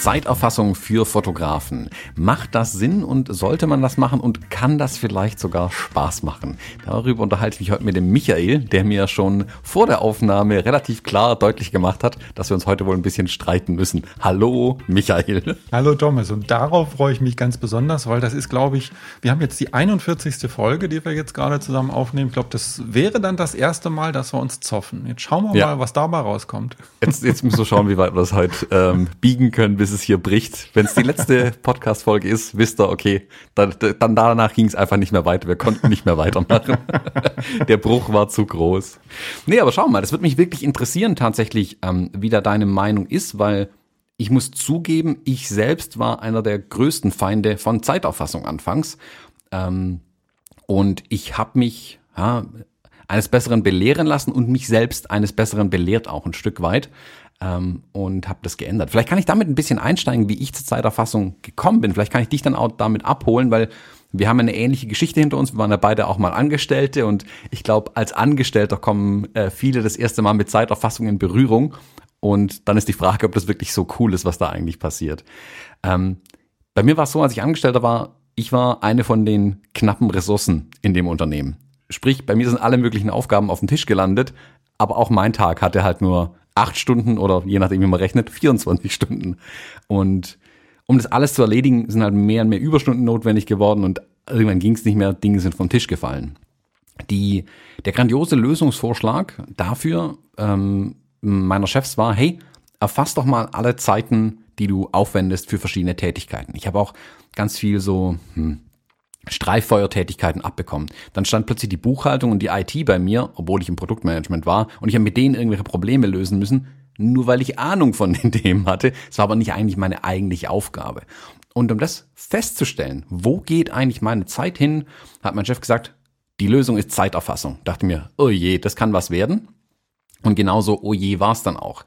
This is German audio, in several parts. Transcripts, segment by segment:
Zeiterfassung für Fotografen. Macht das Sinn und sollte man das machen und kann das vielleicht sogar Spaß machen? Darüber unterhalte ich mich heute mit dem Michael, der mir schon vor der Aufnahme relativ klar deutlich gemacht hat, dass wir uns heute wohl ein bisschen streiten müssen. Hallo, Michael. Hallo, Thomas. Und darauf freue ich mich ganz besonders, weil das ist, glaube ich, wir haben jetzt die 41. Folge, die wir jetzt gerade zusammen aufnehmen. Ich glaube, das wäre dann das erste Mal, dass wir uns zoffen. Jetzt schauen wir ja. mal, was dabei rauskommt. Jetzt, jetzt müssen wir schauen, wie weit wir das heute ähm, biegen können, bis es hier bricht. Wenn es die letzte Podcast-Folge ist, wisst ihr, okay, dann, dann danach ging es einfach nicht mehr weiter. Wir konnten nicht mehr weitermachen. Der Bruch war zu groß. Nee, aber schau mal, das wird mich wirklich interessieren tatsächlich, ähm, wie da deine Meinung ist, weil ich muss zugeben, ich selbst war einer der größten Feinde von Zeitauffassung anfangs. Ähm, und ich habe mich ja, eines Besseren belehren lassen und mich selbst eines Besseren belehrt auch ein Stück weit ähm, und habe das geändert. Vielleicht kann ich damit ein bisschen einsteigen, wie ich zur Zeiterfassung gekommen bin. Vielleicht kann ich dich dann auch damit abholen, weil wir haben eine ähnliche Geschichte hinter uns. Wir waren ja beide auch mal Angestellte und ich glaube, als Angestellter kommen äh, viele das erste Mal mit Zeiterfassung in Berührung. Und dann ist die Frage, ob das wirklich so cool ist, was da eigentlich passiert. Ähm, bei mir war es so, als ich Angestellter war, ich war eine von den knappen Ressourcen in dem Unternehmen. Sprich, bei mir sind alle möglichen Aufgaben auf dem Tisch gelandet, aber auch mein Tag hatte halt nur acht Stunden oder je nachdem, wie man rechnet, 24 Stunden. Und um das alles zu erledigen, sind halt mehr und mehr Überstunden notwendig geworden und irgendwann ging es nicht mehr, Dinge sind vom Tisch gefallen. Die, der grandiose Lösungsvorschlag dafür ähm, meiner Chefs war, hey, erfass doch mal alle Zeiten, die du aufwendest für verschiedene Tätigkeiten. Ich habe auch ganz viel so hm, Streiffeuertätigkeiten abbekommen. Dann stand plötzlich die Buchhaltung und die IT bei mir, obwohl ich im Produktmanagement war, und ich habe mit denen irgendwelche Probleme lösen müssen, nur weil ich Ahnung von den Themen hatte. Es war aber nicht eigentlich meine eigentliche Aufgabe. Und um das festzustellen, wo geht eigentlich meine Zeit hin, hat mein Chef gesagt, die Lösung ist Zeiterfassung. Dachte mir, oh je, das kann was werden. Und genauso, oh je, war es dann auch.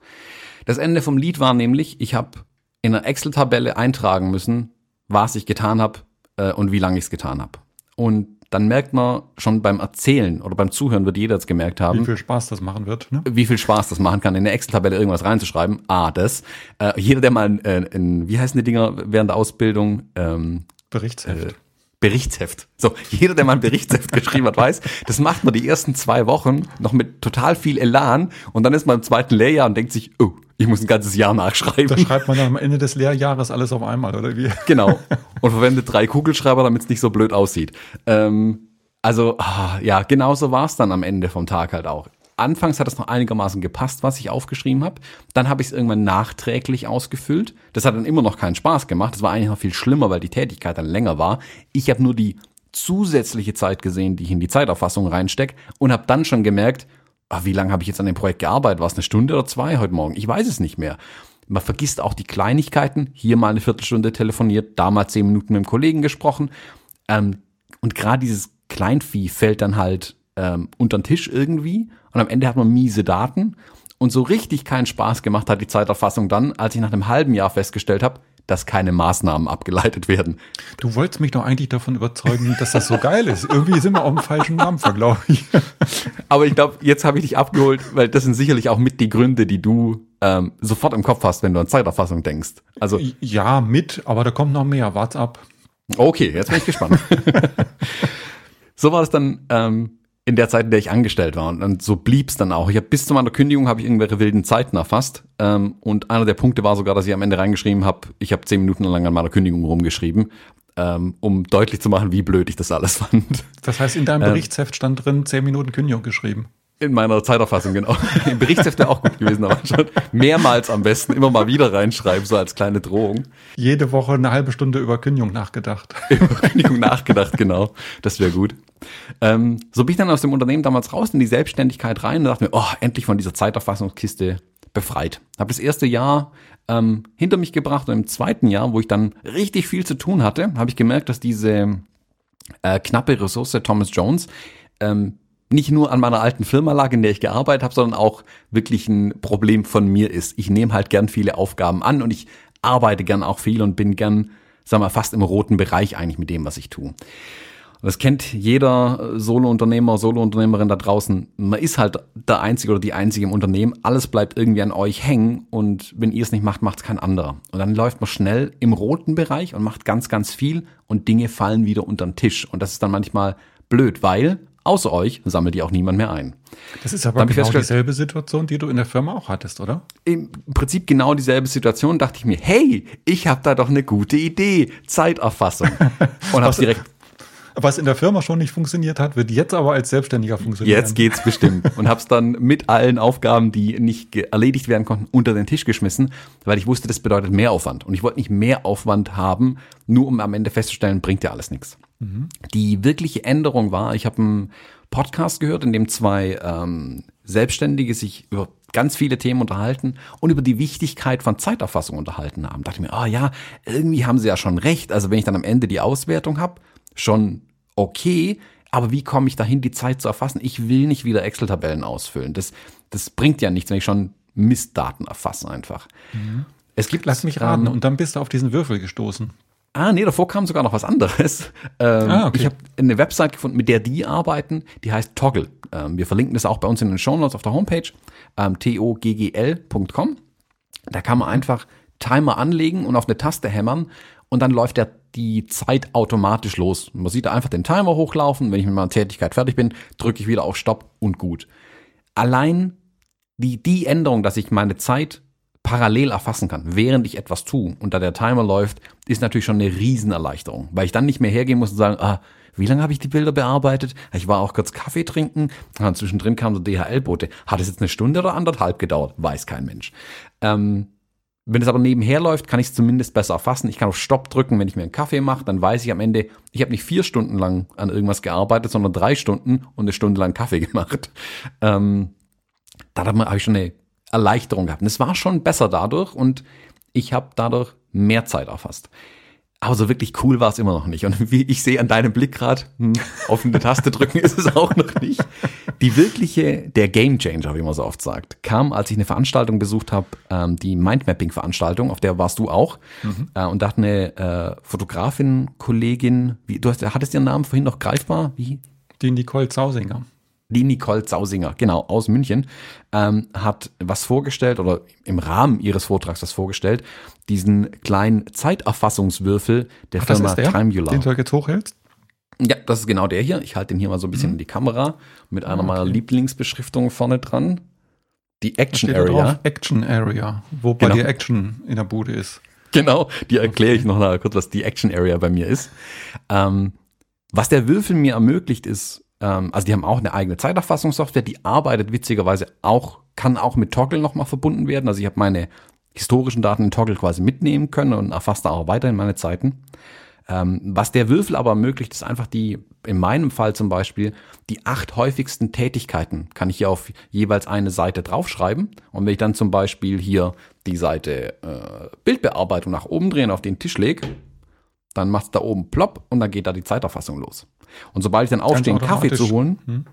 Das Ende vom Lied war nämlich, ich habe in einer Excel-Tabelle eintragen müssen, was ich getan habe, äh, und wie lange ich es getan habe. Und dann merkt man schon beim Erzählen oder beim Zuhören wird jeder es gemerkt haben. Wie viel Spaß das machen wird. Ne? Wie viel Spaß das machen kann, in eine Excel-Tabelle irgendwas reinzuschreiben. Ah, das. Äh, jeder, der mal in, in, wie heißen die Dinger während der Ausbildung? Ähm, Berichtsheft. Äh, Berichtsheft. So, jeder, der mal ein Berichtsheft geschrieben hat, weiß, das macht man die ersten zwei Wochen noch mit total viel Elan und dann ist man im zweiten Lehrjahr und denkt sich, oh, ich muss ein ganzes Jahr nachschreiben. Da schreibt man dann am Ende des Lehrjahres alles auf einmal, oder wie? Genau. Und verwendet drei Kugelschreiber, damit es nicht so blöd aussieht. Ähm, also, ah, ja, genauso war es dann am Ende vom Tag halt auch anfangs hat es noch einigermaßen gepasst, was ich aufgeschrieben habe. Dann habe ich es irgendwann nachträglich ausgefüllt. Das hat dann immer noch keinen Spaß gemacht. Das war eigentlich noch viel schlimmer, weil die Tätigkeit dann länger war. Ich habe nur die zusätzliche Zeit gesehen, die ich in die Zeiterfassung reinstecke und habe dann schon gemerkt, ach, wie lange habe ich jetzt an dem Projekt gearbeitet? War es eine Stunde oder zwei heute Morgen? Ich weiß es nicht mehr. Man vergisst auch die Kleinigkeiten. Hier mal eine Viertelstunde telefoniert, da mal zehn Minuten mit dem Kollegen gesprochen. Ähm, und gerade dieses Kleinvieh fällt dann halt ähm, unter den Tisch irgendwie und am Ende hat man miese Daten. Und so richtig keinen Spaß gemacht hat die Zeiterfassung dann, als ich nach einem halben Jahr festgestellt habe, dass keine Maßnahmen abgeleitet werden. Du wolltest mich doch eigentlich davon überzeugen, dass das so geil ist. Irgendwie sind wir auf dem falschen Namen, glaube ich. Aber ich glaube, jetzt habe ich dich abgeholt, weil das sind sicherlich auch mit die Gründe, die du ähm, sofort im Kopf hast, wenn du an Zeiterfassung denkst. Also ja, mit, aber da kommt noch mehr. Warte ab. Okay, jetzt bin ich gespannt. so war es dann ähm, in der Zeit, in der ich angestellt war. Und, und so blieb's dann auch. Ich habe bis zu meiner Kündigung habe ich irgendwelche wilden Zeiten erfasst. Ähm, und einer der Punkte war sogar, dass ich am Ende reingeschrieben habe, ich habe zehn Minuten lang an meiner Kündigung rumgeschrieben, ähm, um deutlich zu machen, wie blöd ich das alles fand. Das heißt, in deinem ähm, Berichtsheft stand drin, zehn Minuten Kündigung geschrieben. In meiner Zeiterfassung, genau. Im Berichtsheft wäre auch gut gewesen, aber schon mehrmals am besten immer mal wieder reinschreiben, so als kleine Drohung. Jede Woche eine halbe Stunde über Kündigung nachgedacht. über Kündigung nachgedacht, genau. Das wäre gut. Ähm, so bin ich dann aus dem Unternehmen damals raus in die Selbstständigkeit rein und dachte mir, oh, endlich von dieser Zeiterfassungskiste befreit. Habe das erste Jahr ähm, hinter mich gebracht und im zweiten Jahr, wo ich dann richtig viel zu tun hatte, habe ich gemerkt, dass diese äh, knappe Ressource Thomas Jones ähm, nicht nur an meiner alten Firma lag, in der ich gearbeitet habe, sondern auch wirklich ein Problem von mir ist. Ich nehme halt gern viele Aufgaben an und ich arbeite gern auch viel und bin gern, sagen wir, fast im roten Bereich eigentlich mit dem, was ich tue. Das kennt jeder Solo-Unternehmer, Solo-Unternehmerin da draußen. Man ist halt der Einzige oder die Einzige im Unternehmen. Alles bleibt irgendwie an euch hängen und wenn ihr es nicht macht, macht es kein anderer. Und dann läuft man schnell im roten Bereich und macht ganz, ganz viel und Dinge fallen wieder unter den Tisch. Und das ist dann manchmal blöd, weil außer euch sammelt ihr auch niemand mehr ein. Das ist aber genau dieselbe Situation, die du in der Firma auch hattest, oder? Im Prinzip genau dieselbe Situation, dachte ich mir, hey, ich habe da doch eine gute Idee, Zeiterfassung. Und habe direkt was in der Firma schon nicht funktioniert hat, wird jetzt aber als Selbstständiger funktionieren. Jetzt geht's bestimmt. Und hab's dann mit allen Aufgaben, die nicht erledigt werden konnten, unter den Tisch geschmissen, weil ich wusste, das bedeutet Mehraufwand. Und ich wollte nicht mehr Aufwand haben, nur um am Ende festzustellen, bringt ja alles nichts. Mhm. Die wirkliche Änderung war, ich habe einen Podcast gehört, in dem zwei ähm, Selbstständige sich über ganz viele Themen unterhalten und über die Wichtigkeit von Zeiterfassung unterhalten haben. Da dachte ich mir, ah oh ja, irgendwie haben sie ja schon recht. Also wenn ich dann am Ende die Auswertung habe, schon okay, aber wie komme ich dahin, die Zeit zu erfassen? Ich will nicht wieder Excel-Tabellen ausfüllen. Das, das bringt ja nichts, wenn ich schon Mistdaten erfasse einfach. Mhm. Es gibt, lass mich raten, ähm, und dann bist du auf diesen Würfel gestoßen. Ah, nee, davor kam sogar noch was anderes. Ähm, ah, okay. Ich habe eine Website gefunden, mit der die arbeiten, die heißt Toggle. Ähm, wir verlinken das auch bei uns in den Show Notes auf der Homepage, ähm, toggl.com. Da kann man einfach Timer anlegen und auf eine Taste hämmern und dann läuft der die Zeit automatisch los. Man sieht einfach den Timer hochlaufen. Wenn ich mit meiner Tätigkeit fertig bin, drücke ich wieder auf Stopp und gut. Allein die, die Änderung, dass ich meine Zeit parallel erfassen kann, während ich etwas tue und da der Timer läuft, ist natürlich schon eine Riesenerleichterung, weil ich dann nicht mehr hergehen muss und sagen, ah, wie lange habe ich die Bilder bearbeitet? Ich war auch kurz Kaffee trinken. Und zwischendrin kam so DHL-Bote. Hat es jetzt eine Stunde oder anderthalb gedauert? Weiß kein Mensch. Ähm, wenn es aber nebenher läuft, kann ich es zumindest besser erfassen. Ich kann auf Stopp drücken, wenn ich mir einen Kaffee mache, dann weiß ich am Ende, ich habe nicht vier Stunden lang an irgendwas gearbeitet, sondern drei Stunden und eine Stunde lang Kaffee gemacht. Ähm, da habe ich schon eine Erleichterung gehabt. Und es war schon besser dadurch und ich habe dadurch mehr Zeit erfasst. Aber so wirklich cool war es immer noch nicht. Und wie ich sehe an deinem Blick gerade, hm, auf eine Taste drücken ist es auch noch nicht. Die wirkliche, der Game Changer, wie man so oft sagt, kam, als ich eine Veranstaltung besucht habe, ähm, die Mindmapping-Veranstaltung, auf der warst du auch. Mhm. Äh, und da hat eine äh, Fotografin, Kollegin, wie, du hast, hattest ihren Namen vorhin noch greifbar? Wie? Die Nicole Zausinger die Nicole Zausinger, genau, aus München, ähm, hat was vorgestellt oder im Rahmen ihres Vortrags was vorgestellt, diesen kleinen Zeiterfassungswürfel der Ach, Firma der. Den du jetzt hochhältst? Ja, das ist genau der hier. Ich halte den hier mal so ein bisschen mhm. in die Kamera mit einer ah, okay. meiner Lieblingsbeschriftungen vorne dran. Die Action Area. Action Area, wo bei genau. dir Action in der Bude ist. Genau, die erkläre ich noch mal kurz, was die Action Area bei mir ist. Ähm, was der Würfel mir ermöglicht, ist ähm, also die haben auch eine eigene Zeiterfassungssoftware, die arbeitet witzigerweise auch, kann auch mit Toggle nochmal verbunden werden. Also ich habe meine historischen Daten in Toggle quasi mitnehmen können und erfasst da auch weiterhin meine Zeiten. Ähm, was der Würfel aber ermöglicht, ist einfach die, in meinem Fall zum Beispiel, die acht häufigsten Tätigkeiten kann ich hier auf jeweils eine Seite draufschreiben. Und wenn ich dann zum Beispiel hier die Seite äh, Bildbearbeitung nach oben drehen auf den Tisch lege, dann macht es da oben plopp und dann geht da die Zeiterfassung los. Und sobald ich dann aufstehe, einen Kaffee zu holen, hm?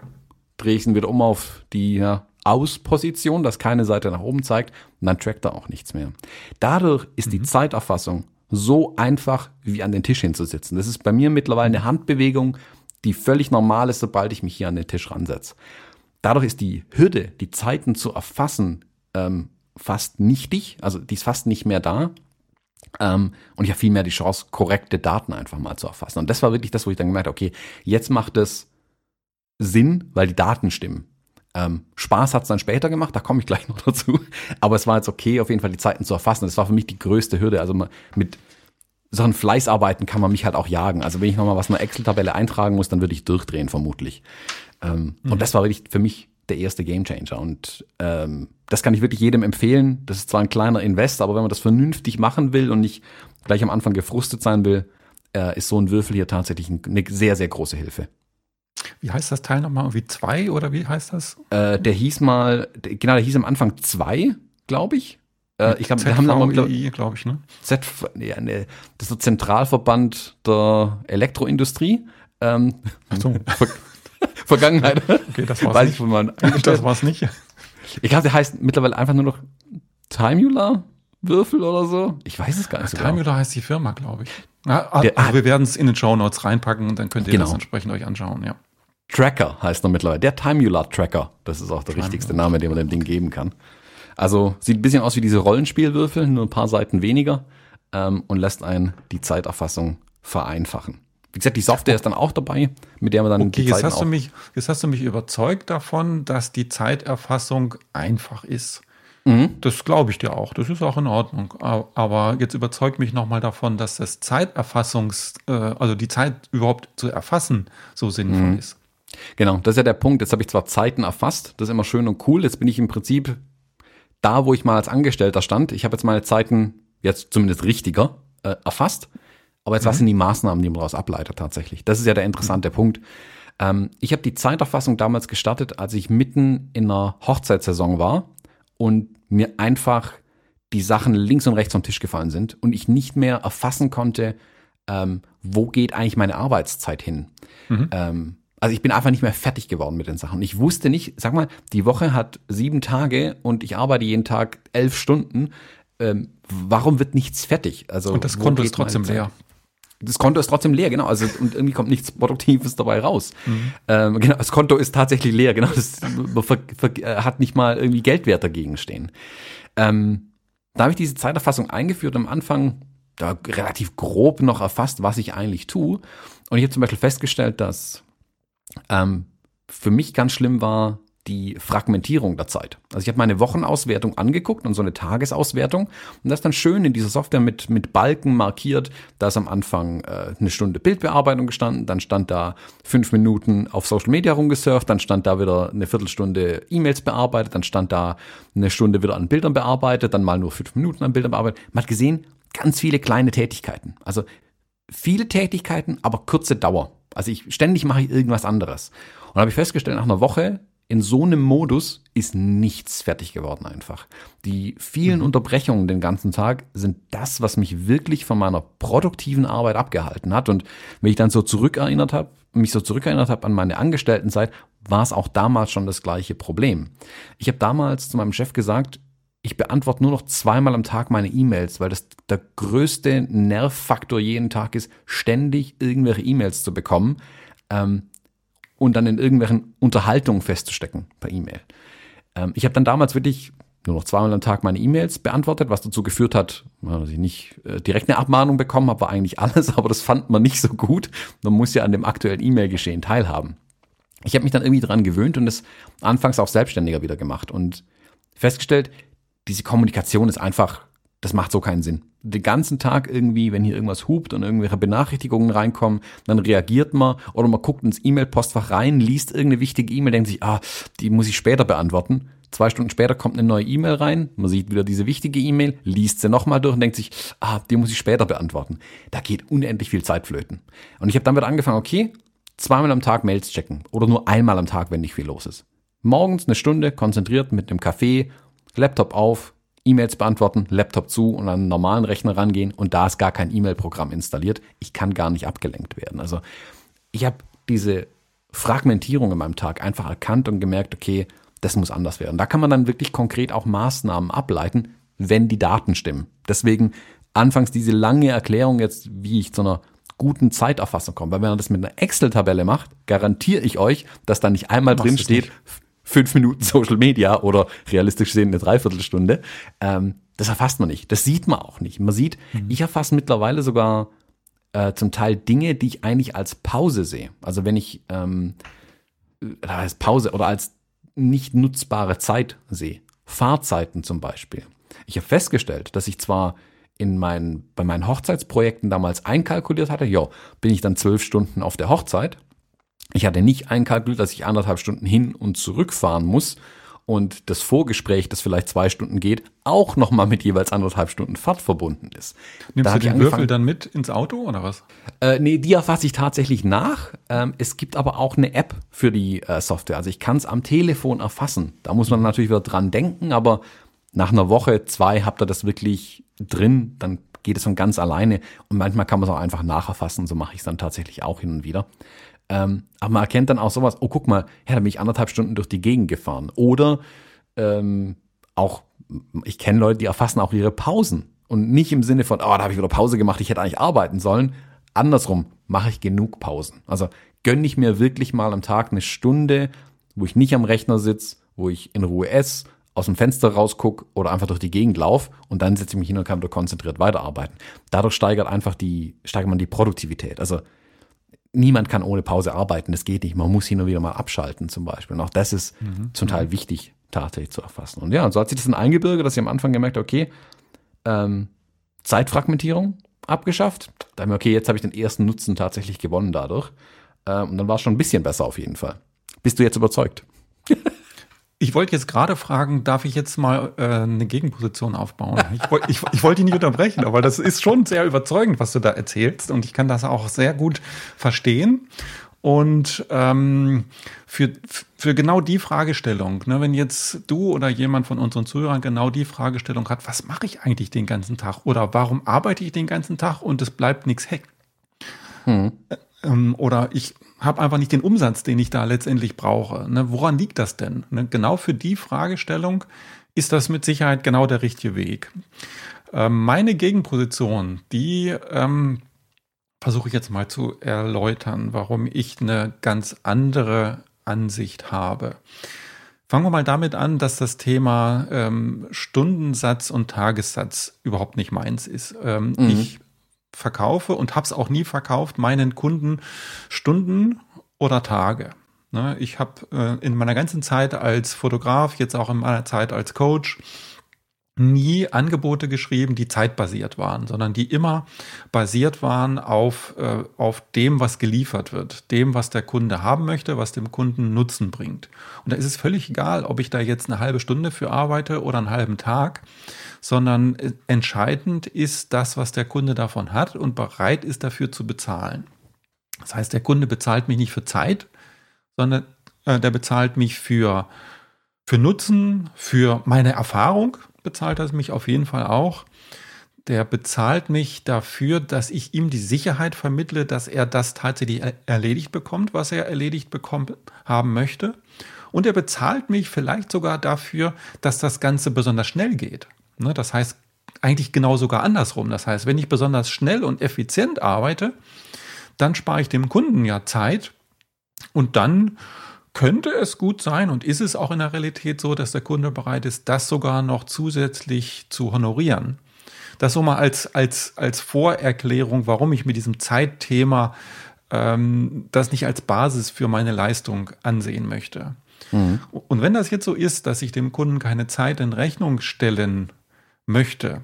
drehe ich ihn wieder um auf die ja, Aus-Position, dass keine Seite nach oben zeigt und dann trackt er auch nichts mehr. Dadurch ist mhm. die Zeiterfassung so einfach wie an den Tisch hinzusitzen. Das ist bei mir mittlerweile eine Handbewegung, die völlig normal ist, sobald ich mich hier an den Tisch ransetze. Dadurch ist die Hürde, die Zeiten zu erfassen, ähm, fast nichtig, also die ist fast nicht mehr da. Ähm, und ich habe viel mehr die Chance, korrekte Daten einfach mal zu erfassen. Und das war wirklich das, wo ich dann gemerkt habe, okay, jetzt macht es Sinn, weil die Daten stimmen. Ähm, Spaß hat es dann später gemacht, da komme ich gleich noch dazu. Aber es war jetzt okay, auf jeden Fall die Zeiten zu erfassen. Das war für mich die größte Hürde. Also mit solchen Fleißarbeiten kann man mich halt auch jagen. Also wenn ich nochmal was in einer Excel-Tabelle eintragen muss, dann würde ich durchdrehen, vermutlich. Ähm, mhm. Und das war wirklich für mich der erste Gamechanger. Und ähm, das kann ich wirklich jedem empfehlen. Das ist zwar ein kleiner Invest, aber wenn man das vernünftig machen will und nicht gleich am Anfang gefrustet sein will, äh, ist so ein Würfel hier tatsächlich eine sehr, sehr große Hilfe. Wie heißt das Teil nochmal? Wie zwei oder wie heißt das? Äh, der hieß mal, genau, der hieß am Anfang zwei, glaube ich. Äh, ich glaube, wir haben nochmal, glaube ich, ne? Z, ja, ne, das ist der Zentralverband der Elektroindustrie. Ähm, Ach so. Vergangenheit. Okay, das war's nicht. das war's nicht. Ich glaube, der heißt mittlerweile einfach nur noch Timula. Würfel oder so. Ich weiß es gar nicht so genau. Timular heißt die Firma, glaube ich. Ja, also der, wir werden es in den Show Notes reinpacken und dann könnt ihr genau. das entsprechend euch anschauen, ja. Tracker heißt er mittlerweile. Der Timular Tracker. Das ist auch der Timular. richtigste Name, den man dem Ding geben kann. Also sieht ein bisschen aus wie diese Rollenspielwürfel, nur ein paar Seiten weniger ähm, und lässt einen die Zeiterfassung vereinfachen. Wie gesagt, die Software ist dann auch dabei, mit der man dann okay, die jetzt hast du mich, jetzt hast du mich überzeugt davon, dass die Zeiterfassung einfach ist. Mhm. Das glaube ich dir auch. Das ist auch in Ordnung. Aber jetzt überzeugt mich nochmal davon, dass das Zeiterfassungs, äh, also die Zeit überhaupt zu erfassen, so sinnvoll mhm. ist. Genau, das ist ja der Punkt. Jetzt habe ich zwar Zeiten erfasst, das ist immer schön und cool. Jetzt bin ich im Prinzip da, wo ich mal als Angestellter stand. Ich habe jetzt meine Zeiten jetzt zumindest richtiger äh, erfasst. Aber jetzt, mhm. was sind die Maßnahmen, die man daraus ableitet tatsächlich? Das ist ja der interessante mhm. Punkt. Ähm, ich habe die Zeiterfassung damals gestartet, als ich mitten in einer Hochzeitssaison war und mir einfach die Sachen links und rechts vom Tisch gefallen sind und ich nicht mehr erfassen konnte, ähm, wo geht eigentlich meine Arbeitszeit hin. Mhm. Ähm, also ich bin einfach nicht mehr fertig geworden mit den Sachen. Ich wusste nicht, sag mal, die Woche hat sieben Tage und ich arbeite jeden Tag elf Stunden. Ähm, warum wird nichts fertig? Also und das Konto ist trotzdem leer das Konto ist trotzdem leer, genau. Also und irgendwie kommt nichts Produktives dabei raus. Mhm. Ähm, genau, das Konto ist tatsächlich leer, genau. Das ver, ver, hat nicht mal irgendwie Geldwert dagegen stehen. Ähm, da habe ich diese Zeiterfassung eingeführt am Anfang da relativ grob noch erfasst, was ich eigentlich tue. Und ich habe zum Beispiel festgestellt, dass ähm, für mich ganz schlimm war, die Fragmentierung der Zeit. Also ich habe meine Wochenauswertung angeguckt und so eine Tagesauswertung und das ist dann schön in dieser Software mit, mit Balken markiert. Da ist am Anfang äh, eine Stunde Bildbearbeitung gestanden, dann stand da fünf Minuten auf Social Media rumgesurft, dann stand da wieder eine Viertelstunde E-Mails bearbeitet, dann stand da eine Stunde wieder an Bildern bearbeitet, dann mal nur fünf Minuten an Bildern bearbeitet. Man hat gesehen, ganz viele kleine Tätigkeiten. Also viele Tätigkeiten, aber kurze Dauer. Also ich ständig mache ich irgendwas anderes. Und habe ich festgestellt, nach einer Woche in so einem Modus ist nichts fertig geworden einfach. Die vielen mhm. Unterbrechungen den ganzen Tag sind das, was mich wirklich von meiner produktiven Arbeit abgehalten hat. Und wenn ich dann so zurückerinnert habe, mich so zurückerinnert habe an meine Angestelltenzeit, war es auch damals schon das gleiche Problem. Ich habe damals zu meinem Chef gesagt, ich beantworte nur noch zweimal am Tag meine E-Mails, weil das der größte Nervfaktor jeden Tag ist, ständig irgendwelche E-Mails zu bekommen. Ähm, und dann in irgendwelchen Unterhaltungen festzustecken per E-Mail. Ähm, ich habe dann damals wirklich nur noch zweimal am Tag meine E-Mails beantwortet, was dazu geführt hat, dass ich nicht äh, direkt eine Abmahnung bekommen habe, war eigentlich alles, aber das fand man nicht so gut. Man muss ja an dem aktuellen E-Mail-Geschehen teilhaben. Ich habe mich dann irgendwie dran gewöhnt und es anfangs auch selbstständiger wieder gemacht und festgestellt, diese Kommunikation ist einfach das macht so keinen Sinn. Den ganzen Tag irgendwie, wenn hier irgendwas hupt und irgendwelche Benachrichtigungen reinkommen, dann reagiert man oder man guckt ins E-Mail-Postfach rein, liest irgendeine wichtige E-Mail, denkt sich, ah, die muss ich später beantworten. Zwei Stunden später kommt eine neue E-Mail rein, man sieht wieder diese wichtige E-Mail, liest sie nochmal durch und denkt sich, ah, die muss ich später beantworten. Da geht unendlich viel Zeit flöten. Und ich habe dann wieder angefangen, okay, zweimal am Tag Mails checken oder nur einmal am Tag, wenn nicht viel los ist. Morgens eine Stunde konzentriert mit dem Kaffee, Laptop auf, E-Mails beantworten, Laptop zu und an einen normalen Rechner rangehen und da ist gar kein E-Mail-Programm installiert. Ich kann gar nicht abgelenkt werden. Also ich habe diese Fragmentierung in meinem Tag einfach erkannt und gemerkt, okay, das muss anders werden. Da kann man dann wirklich konkret auch Maßnahmen ableiten, wenn die Daten stimmen. Deswegen anfangs diese lange Erklärung jetzt, wie ich zu einer guten Zeiterfassung komme. Weil wenn man das mit einer Excel-Tabelle macht, garantiere ich euch, dass da nicht einmal drin steht, nicht fünf Minuten Social Media oder realistisch gesehen eine Dreiviertelstunde. Ähm, das erfasst man nicht. Das sieht man auch nicht. Man sieht, mhm. ich erfasse mittlerweile sogar äh, zum Teil Dinge, die ich eigentlich als Pause sehe. Also wenn ich ähm, als Pause oder als nicht nutzbare Zeit sehe. Fahrzeiten zum Beispiel. Ich habe festgestellt, dass ich zwar in meinen, bei meinen Hochzeitsprojekten damals einkalkuliert hatte, ja, bin ich dann zwölf Stunden auf der Hochzeit, ich hatte nicht einkalkuliert, dass ich anderthalb Stunden hin und zurück fahren muss und das Vorgespräch, das vielleicht zwei Stunden geht, auch nochmal mit jeweils anderthalb Stunden Fahrt verbunden ist. Nimmst da du den Würfel dann mit ins Auto oder was? Äh, nee, die erfasse ich tatsächlich nach. Ähm, es gibt aber auch eine App für die äh, Software. Also ich kann es am Telefon erfassen. Da muss man natürlich wieder dran denken, aber nach einer Woche, zwei habt ihr das wirklich drin, dann geht es von ganz alleine und manchmal kann man es auch einfach nacherfassen. So mache ich es dann tatsächlich auch hin und wieder. Ähm, aber man erkennt dann auch sowas, oh guck mal, ja, da bin ich anderthalb Stunden durch die Gegend gefahren. Oder ähm, auch ich kenne Leute, die erfassen auch ihre Pausen. Und nicht im Sinne von, oh, da habe ich wieder Pause gemacht, ich hätte eigentlich arbeiten sollen. Andersrum, mache ich genug Pausen. Also gönne ich mir wirklich mal am Tag eine Stunde, wo ich nicht am Rechner sitze, wo ich in Ruhe esse, aus dem Fenster rausgucke oder einfach durch die Gegend laufe und dann setze ich mich hin und kann wieder konzentriert weiterarbeiten. Dadurch steigert einfach die, steigert man die Produktivität. Also niemand kann ohne Pause arbeiten, das geht nicht. Man muss hin und wieder mal abschalten zum Beispiel. Und auch das ist mhm. zum Teil wichtig, tatsächlich zu erfassen. Und ja, und so hat sich das dann eingebürgert, dass ich am Anfang gemerkt habe, okay, ähm, Zeitfragmentierung abgeschafft. Da haben wir, okay, jetzt habe ich den ersten Nutzen tatsächlich gewonnen dadurch. Ähm, und dann war es schon ein bisschen besser auf jeden Fall. Bist du jetzt überzeugt? Ich wollte jetzt gerade fragen, darf ich jetzt mal äh, eine Gegenposition aufbauen? Ich, wollt, ich, ich wollte dich nicht unterbrechen, aber das ist schon sehr überzeugend, was du da erzählst und ich kann das auch sehr gut verstehen. Und ähm, für, für genau die Fragestellung, ne, wenn jetzt du oder jemand von unseren Zuhörern genau die Fragestellung hat, was mache ich eigentlich den ganzen Tag oder warum arbeite ich den ganzen Tag und es bleibt nichts hängen? Hm. Ähm, oder ich habe einfach nicht den Umsatz, den ich da letztendlich brauche. Ne, woran liegt das denn? Ne, genau für die Fragestellung ist das mit Sicherheit genau der richtige Weg. Ähm, meine Gegenposition, die ähm, versuche ich jetzt mal zu erläutern, warum ich eine ganz andere Ansicht habe. Fangen wir mal damit an, dass das Thema ähm, Stundensatz und Tagessatz überhaupt nicht meins ist. Ähm, mhm. Ich verkaufe und habe es auch nie verkauft meinen Kunden Stunden oder Tage. Ne, ich habe äh, in meiner ganzen Zeit als Fotograf, jetzt auch in meiner Zeit als Coach, nie Angebote geschrieben, die zeitbasiert waren, sondern die immer basiert waren auf, äh, auf dem, was geliefert wird, dem, was der Kunde haben möchte, was dem Kunden Nutzen bringt. Und da ist es völlig egal, ob ich da jetzt eine halbe Stunde für arbeite oder einen halben Tag, sondern äh, entscheidend ist das, was der Kunde davon hat und bereit ist dafür zu bezahlen. Das heißt, der Kunde bezahlt mich nicht für Zeit, sondern äh, der bezahlt mich für, für Nutzen, für meine Erfahrung, bezahlt er mich auf jeden Fall auch. Der bezahlt mich dafür, dass ich ihm die Sicherheit vermittle, dass er das tatsächlich erledigt bekommt, was er erledigt bekommen haben möchte. Und er bezahlt mich vielleicht sogar dafür, dass das Ganze besonders schnell geht. Ne, das heißt, eigentlich genau sogar andersrum. Das heißt, wenn ich besonders schnell und effizient arbeite, dann spare ich dem Kunden ja Zeit und dann könnte es gut sein und ist es auch in der Realität so, dass der Kunde bereit ist, das sogar noch zusätzlich zu honorieren. Das so mal als, als, als Vorerklärung, warum ich mit diesem Zeitthema ähm, das nicht als Basis für meine Leistung ansehen möchte. Mhm. Und wenn das jetzt so ist, dass ich dem Kunden keine Zeit in Rechnung stellen möchte,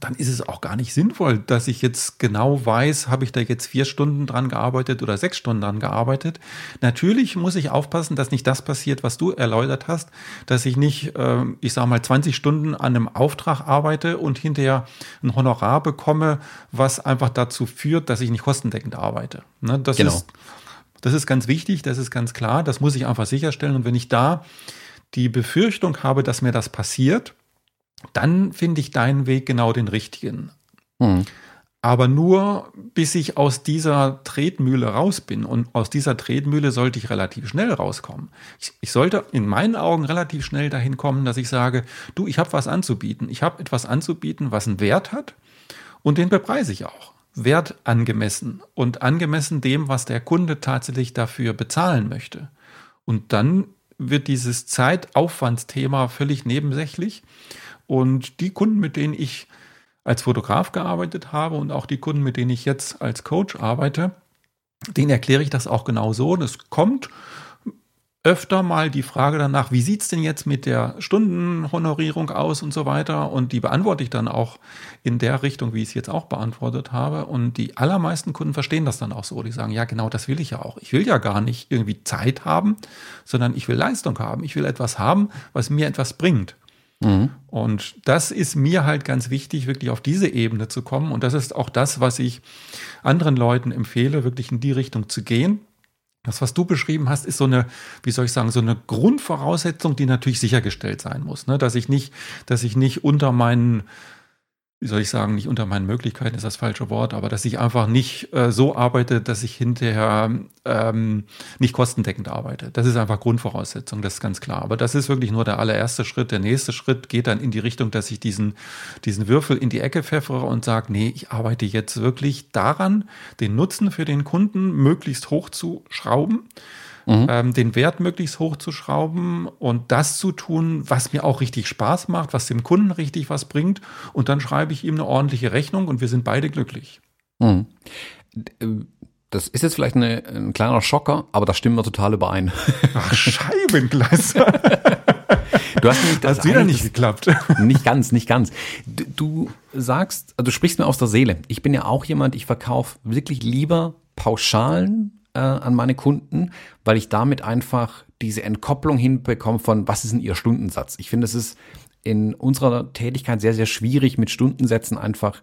dann ist es auch gar nicht sinnvoll, dass ich jetzt genau weiß, habe ich da jetzt vier Stunden dran gearbeitet oder sechs Stunden dran gearbeitet. Natürlich muss ich aufpassen, dass nicht das passiert, was du erläutert hast, dass ich nicht, äh, ich sage mal, 20 Stunden an einem Auftrag arbeite und hinterher ein Honorar bekomme, was einfach dazu führt, dass ich nicht kostendeckend arbeite. Ne? Das, genau. ist, das ist ganz wichtig, das ist ganz klar, das muss ich einfach sicherstellen. Und wenn ich da die Befürchtung habe, dass mir das passiert, dann finde ich deinen Weg genau den richtigen. Mhm. Aber nur bis ich aus dieser Tretmühle raus bin. Und aus dieser Tretmühle sollte ich relativ schnell rauskommen. Ich, ich sollte in meinen Augen relativ schnell dahin kommen, dass ich sage, du, ich habe was anzubieten. Ich habe etwas anzubieten, was einen Wert hat. Und den bepreise ich auch. Wert angemessen und angemessen dem, was der Kunde tatsächlich dafür bezahlen möchte. Und dann wird dieses Zeitaufwandsthema völlig nebensächlich und die Kunden, mit denen ich als Fotograf gearbeitet habe und auch die Kunden, mit denen ich jetzt als Coach arbeite, denen erkläre ich das auch genau so. Und es kommt öfter mal die Frage danach, wie sieht es denn jetzt mit der Stundenhonorierung aus und so weiter. Und die beantworte ich dann auch in der Richtung, wie ich es jetzt auch beantwortet habe. Und die allermeisten Kunden verstehen das dann auch so. Die sagen, ja, genau das will ich ja auch. Ich will ja gar nicht irgendwie Zeit haben, sondern ich will Leistung haben. Ich will etwas haben, was mir etwas bringt. Mhm. Und das ist mir halt ganz wichtig, wirklich auf diese Ebene zu kommen. Und das ist auch das, was ich anderen Leuten empfehle, wirklich in die Richtung zu gehen. Das, was du beschrieben hast, ist so eine, wie soll ich sagen, so eine Grundvoraussetzung, die natürlich sichergestellt sein muss. Ne? Dass ich nicht, dass ich nicht unter meinen wie soll ich sagen, nicht unter meinen Möglichkeiten ist das falsche Wort, aber dass ich einfach nicht äh, so arbeite, dass ich hinterher ähm, nicht kostendeckend arbeite. Das ist einfach Grundvoraussetzung, das ist ganz klar. Aber das ist wirklich nur der allererste Schritt. Der nächste Schritt geht dann in die Richtung, dass ich diesen, diesen Würfel in die Ecke pfeffere und sage, nee, ich arbeite jetzt wirklich daran, den Nutzen für den Kunden möglichst hoch zu schrauben mhm. ähm, den Wert möglichst hoch zu schrauben und das zu tun, was mir auch richtig Spaß macht, was dem Kunden richtig was bringt. Und dann schreibe ich ihm eine ordentliche Rechnung und wir sind beide glücklich. Mhm. Das ist jetzt vielleicht eine, ein kleiner Schocker, aber da stimmen wir total überein. Ach, Scheibengleiser. Du hast nicht, das wieder nicht geklappt. Nicht ganz, nicht ganz. Du, du sagst, also du sprichst mir aus der Seele. Ich bin ja auch jemand, ich verkaufe wirklich lieber Pauschalen äh, an meine Kunden, weil ich damit einfach diese Entkopplung hinbekomme von, was ist denn ihr Stundensatz? Ich finde, es ist in unserer Tätigkeit sehr, sehr schwierig, mit Stundensätzen einfach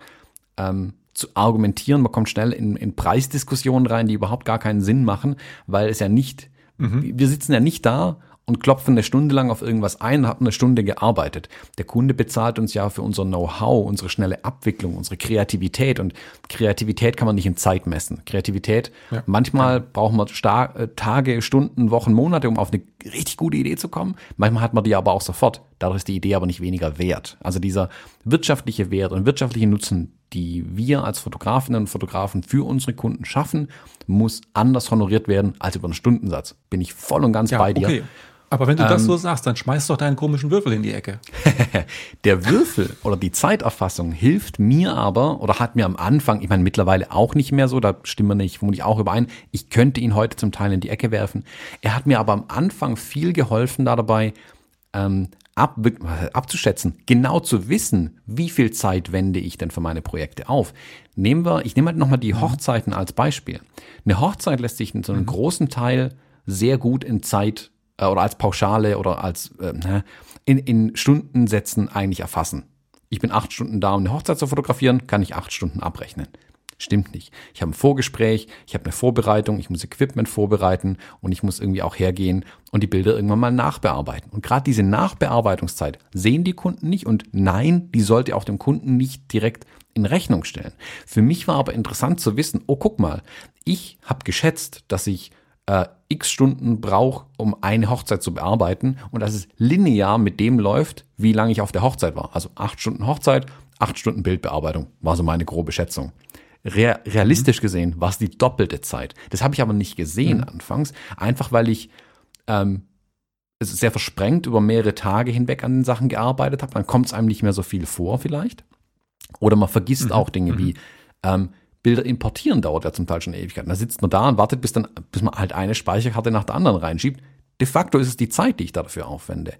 ähm, zu argumentieren. Man kommt schnell in, in Preisdiskussionen rein, die überhaupt gar keinen Sinn machen, weil es ja nicht, mhm. wir sitzen ja nicht da und klopfen eine Stunde lang auf irgendwas ein, haben eine Stunde gearbeitet. Der Kunde bezahlt uns ja für unser Know-how, unsere schnelle Abwicklung, unsere Kreativität und Kreativität kann man nicht in Zeit messen. Kreativität, ja. manchmal brauchen wir äh, Tage, Stunden, Wochen, Monate, um auf eine richtig gute Idee zu kommen. Manchmal hat man die aber auch sofort. Dadurch ist die Idee aber nicht weniger wert. Also dieser wirtschaftliche Wert und wirtschaftliche Nutzen, die wir als Fotografinnen und Fotografen für unsere Kunden schaffen, muss anders honoriert werden als über einen Stundensatz. Bin ich voll und ganz ja, bei dir. Okay. Aber wenn du ähm, das so sagst, dann schmeiß doch deinen komischen Würfel in die Ecke. der Würfel oder die Zeiterfassung hilft mir aber oder hat mir am Anfang, ich meine mittlerweile auch nicht mehr so, da stimmen wir nicht vermutlich auch überein, ich könnte ihn heute zum Teil in die Ecke werfen. Er hat mir aber am Anfang viel geholfen da dabei, ähm, ab, abzuschätzen, genau zu wissen, wie viel Zeit wende ich denn für meine Projekte auf. Nehmen wir, ich nehme halt nochmal die mhm. Hochzeiten als Beispiel. Eine Hochzeit lässt sich in so einem mhm. großen Teil sehr gut in Zeit äh, oder als Pauschale oder als äh, ne, in, in Stundensätzen eigentlich erfassen. Ich bin acht Stunden da, um eine Hochzeit zu fotografieren, kann ich acht Stunden abrechnen. Stimmt nicht. Ich habe ein Vorgespräch, ich habe eine Vorbereitung, ich muss Equipment vorbereiten und ich muss irgendwie auch hergehen und die Bilder irgendwann mal nachbearbeiten. Und gerade diese Nachbearbeitungszeit sehen die Kunden nicht und nein, die sollte auch dem Kunden nicht direkt in Rechnung stellen. Für mich war aber interessant zu wissen, oh guck mal, ich habe geschätzt, dass ich äh, x Stunden brauche, um eine Hochzeit zu bearbeiten und dass es linear mit dem läuft, wie lange ich auf der Hochzeit war. Also acht Stunden Hochzeit, acht Stunden Bildbearbeitung, war so meine grobe Schätzung. realistisch gesehen war es die doppelte Zeit. Das habe ich aber nicht gesehen mhm. anfangs, einfach weil ich ähm, es sehr versprengt über mehrere Tage hinweg an den Sachen gearbeitet habe. Dann kommt es einem nicht mehr so viel vor vielleicht. Oder man vergisst mhm. auch Dinge mhm. wie ähm, Bilder importieren dauert ja zum Teil schon Ewigkeiten. Da sitzt man da und wartet, bis dann, bis man halt eine Speicherkarte nach der anderen reinschiebt. De facto ist es die Zeit, die ich dafür aufwende.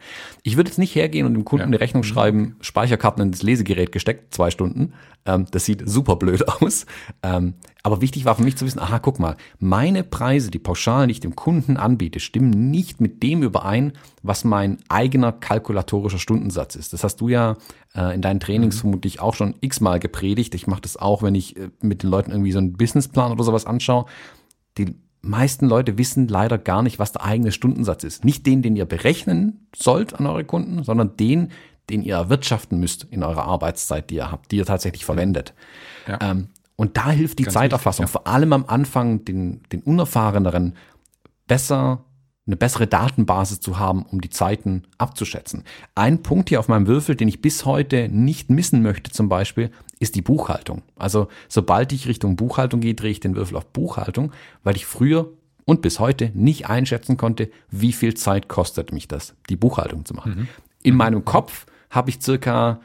Ich würde jetzt nicht hergehen und dem Kunden ja. eine Rechnung schreiben, Speicherkarten in das Lesegerät gesteckt, zwei Stunden. Ähm, das sieht super blöd aus. Ähm, aber wichtig war für mich zu wissen, aha, guck mal, meine Preise, die Pauschalen, die ich dem Kunden anbiete, stimmen nicht mit dem überein, was mein eigener kalkulatorischer Stundensatz ist. Das hast du ja äh, in deinen Trainings mhm. vermutlich auch schon x-mal gepredigt. Ich mache das auch, wenn ich äh, mit den Leuten irgendwie so einen Businessplan oder sowas anschaue. Die meisten Leute wissen leider gar nicht, was der eigene Stundensatz ist. Nicht den, den ihr berechnen sollt an eure Kunden, sondern den, den ihr erwirtschaften müsst in eurer Arbeitszeit, die ihr habt, die ihr tatsächlich verwendet. Ja. Ähm, und da hilft die Ganz Zeiterfassung, wichtig, ja. vor allem am Anfang den, den Unerfahreneren besser eine bessere Datenbasis zu haben, um die Zeiten abzuschätzen. Ein Punkt hier auf meinem Würfel, den ich bis heute nicht missen möchte zum Beispiel, ist die Buchhaltung. Also sobald ich Richtung Buchhaltung gehe, drehe ich den Würfel auf Buchhaltung, weil ich früher und bis heute nicht einschätzen konnte, wie viel Zeit kostet mich das, die Buchhaltung zu machen. Mhm. In meinem Kopf habe ich circa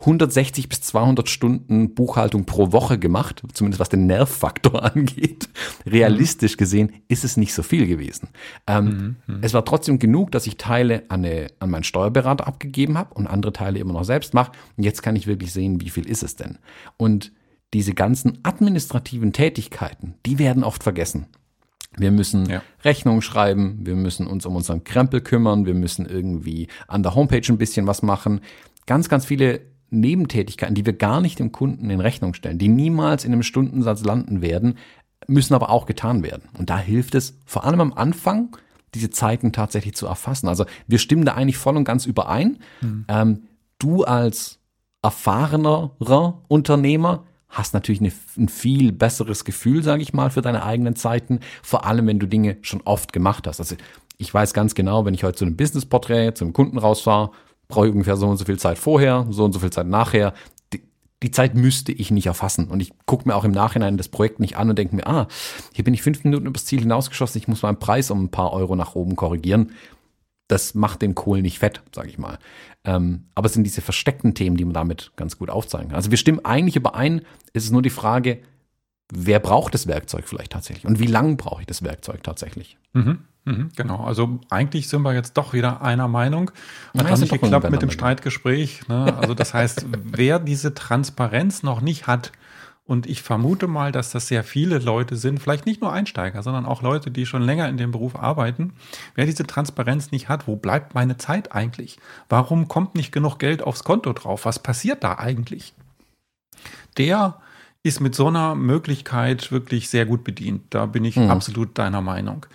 160 bis 200 Stunden Buchhaltung pro Woche gemacht, zumindest was den Nervfaktor angeht. Realistisch mhm. gesehen ist es nicht so viel gewesen. Ähm, mhm. Es war trotzdem genug, dass ich Teile an, eine, an meinen Steuerberater abgegeben habe und andere Teile immer noch selbst mache. Und jetzt kann ich wirklich sehen, wie viel ist es denn. Und diese ganzen administrativen Tätigkeiten, die werden oft vergessen. Wir müssen ja. Rechnungen schreiben, wir müssen uns um unseren Krempel kümmern, wir müssen irgendwie an der Homepage ein bisschen was machen. Ganz, ganz viele Nebentätigkeiten, die wir gar nicht dem Kunden in Rechnung stellen, die niemals in einem Stundensatz landen werden, müssen aber auch getan werden. Und da hilft es vor allem am Anfang, diese Zeiten tatsächlich zu erfassen. Also wir stimmen da eigentlich voll und ganz überein. Mhm. Ähm, du als erfahrenerer Unternehmer hast natürlich eine, ein viel besseres Gefühl, sage ich mal, für deine eigenen Zeiten, vor allem wenn du Dinge schon oft gemacht hast. Also ich weiß ganz genau, wenn ich heute zu einem Business-Porträt, zu einem Kunden rausfahre, brauche ich ungefähr so und so viel Zeit vorher, so und so viel Zeit nachher. Die, Zeit müsste ich nicht erfassen. Und ich gucke mir auch im Nachhinein das Projekt nicht an und denke mir, ah, hier bin ich fünf Minuten übers Ziel hinausgeschossen, ich muss meinen Preis um ein paar Euro nach oben korrigieren. Das macht den Kohl nicht fett, sage ich mal. Ähm, aber es sind diese versteckten Themen, die man damit ganz gut aufzeigen kann. Also wir stimmen eigentlich überein, es ist nur die Frage, wer braucht das Werkzeug vielleicht tatsächlich und wie lang brauche ich das Werkzeug tatsächlich? Mhm. Mhm, genau, also eigentlich sind wir jetzt doch wieder einer Meinung. Hat ja, dann nicht geklappt mit dem Streitgespräch. Ne? Also das heißt, wer diese Transparenz noch nicht hat, und ich vermute mal, dass das sehr viele Leute sind, vielleicht nicht nur Einsteiger, sondern auch Leute, die schon länger in dem Beruf arbeiten. Wer diese Transparenz nicht hat, wo bleibt meine Zeit eigentlich? Warum kommt nicht genug Geld aufs Konto drauf? Was passiert da eigentlich? Der ist mit so einer Möglichkeit wirklich sehr gut bedient. Da bin ich mhm. absolut deiner Meinung.